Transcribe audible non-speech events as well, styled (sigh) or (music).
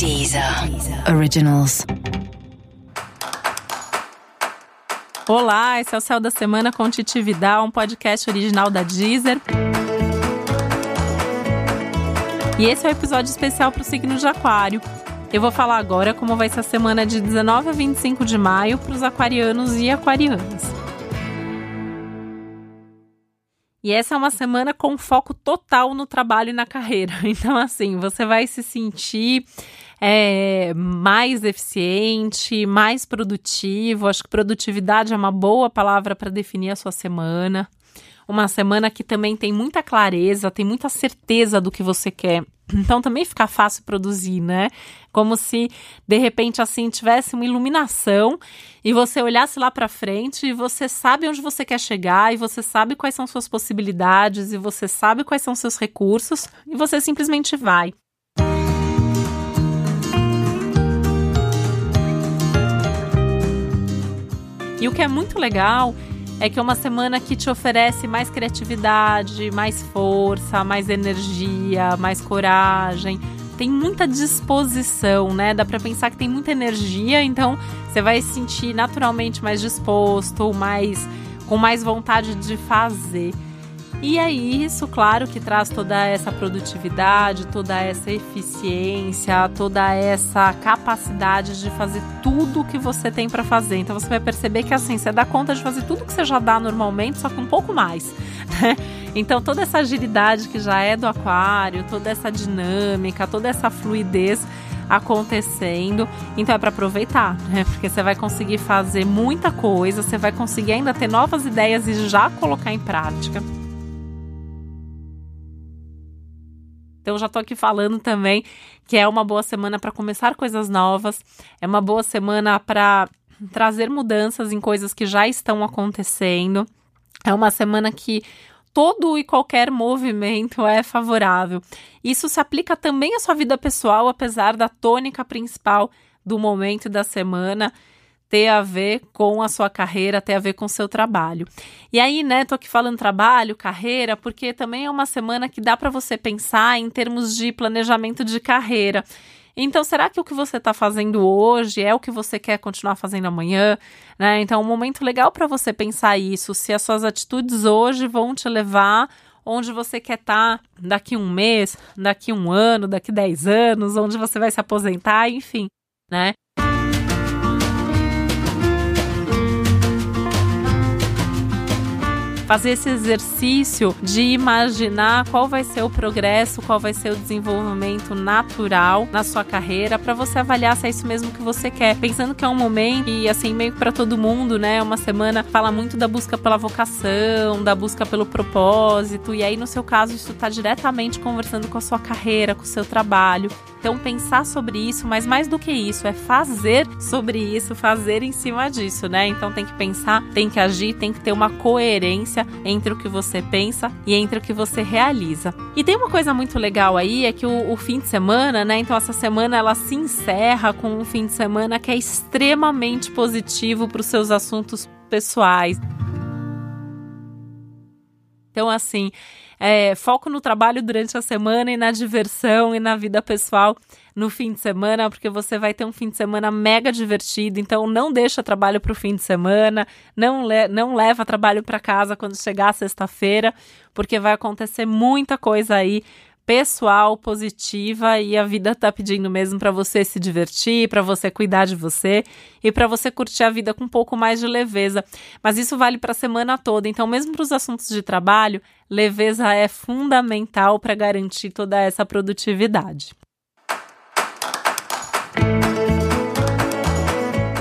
Deezer Originals. Olá, esse é o Céu da Semana com Titi Vidal, um podcast original da Deezer. E esse é o um episódio especial para o signo de Aquário. Eu vou falar agora como vai ser a semana de 19 a 25 de maio para os aquarianos e aquarianas. E essa é uma semana com foco total no trabalho e na carreira. (laughs) Então, assim, você vai se sentir é, mais eficiente, mais produtivo. Acho que produtividade é uma boa palavra para definir a sua semana. Uma semana que também tem muita clareza, tem muita certeza do que você quer. Então também fica fácil produzir, né? Como se de repente assim tivesse uma iluminação e você olhasse lá para frente e você sabe onde você quer chegar e você sabe quais são suas possibilidades e você sabe quais são seus recursos e você simplesmente vai. E o que é muito legal é que é uma semana que te oferece mais criatividade, mais força, mais energia, mais coragem. Tem muita disposição, né? Dá para pensar que tem muita energia, então você vai se sentir naturalmente mais disposto, mais com mais vontade de fazer. E é isso, claro, que traz toda essa produtividade, toda essa eficiência, toda essa capacidade de fazer tudo o que você tem para fazer. Então você vai perceber que assim, você dá conta de fazer tudo que você já dá normalmente, só que um pouco mais. Né? Então toda essa agilidade que já é do aquário, toda essa dinâmica, toda essa fluidez acontecendo. Então é para aproveitar, né? Porque você vai conseguir fazer muita coisa, você vai conseguir ainda ter novas ideias e já colocar em prática. Então já tô aqui falando também que é uma boa semana para começar coisas novas, é uma boa semana para trazer mudanças em coisas que já estão acontecendo. É uma semana que todo e qualquer movimento é favorável. Isso se aplica também à sua vida pessoal, apesar da tônica principal do momento da semana ter a ver com a sua carreira, ter a ver com o seu trabalho. E aí, né, tô aqui falando trabalho, carreira, porque também é uma semana que dá para você pensar em termos de planejamento de carreira. Então, será que o que você está fazendo hoje é o que você quer continuar fazendo amanhã? Né? Então, é um momento legal para você pensar isso, se as suas atitudes hoje vão te levar onde você quer estar tá daqui um mês, daqui um ano, daqui dez anos, onde você vai se aposentar, enfim, né? Fazer esse exercício de imaginar qual vai ser o progresso, qual vai ser o desenvolvimento natural na sua carreira, para você avaliar se é isso mesmo que você quer. Pensando que é um momento e assim meio que para todo mundo, né? Uma semana fala muito da busca pela vocação, da busca pelo propósito, e aí no seu caso isso está diretamente conversando com a sua carreira, com o seu trabalho. Então pensar sobre isso, mas mais do que isso, é fazer sobre isso, fazer em cima disso, né? Então tem que pensar, tem que agir, tem que ter uma coerência entre o que você pensa e entre o que você realiza. E tem uma coisa muito legal aí, é que o, o fim de semana, né? Então essa semana ela se encerra com um fim de semana que é extremamente positivo para os seus assuntos pessoais. Então, assim, é, foco no trabalho durante a semana e na diversão e na vida pessoal no fim de semana, porque você vai ter um fim de semana mega divertido. Então, não deixa trabalho para o fim de semana, não, le não leva trabalho para casa quando chegar sexta-feira, porque vai acontecer muita coisa aí pessoal, positiva e a vida tá pedindo mesmo para você se divertir, para você cuidar de você e para você curtir a vida com um pouco mais de leveza. Mas isso vale para a semana toda. Então, mesmo para os assuntos de trabalho, leveza é fundamental para garantir toda essa produtividade.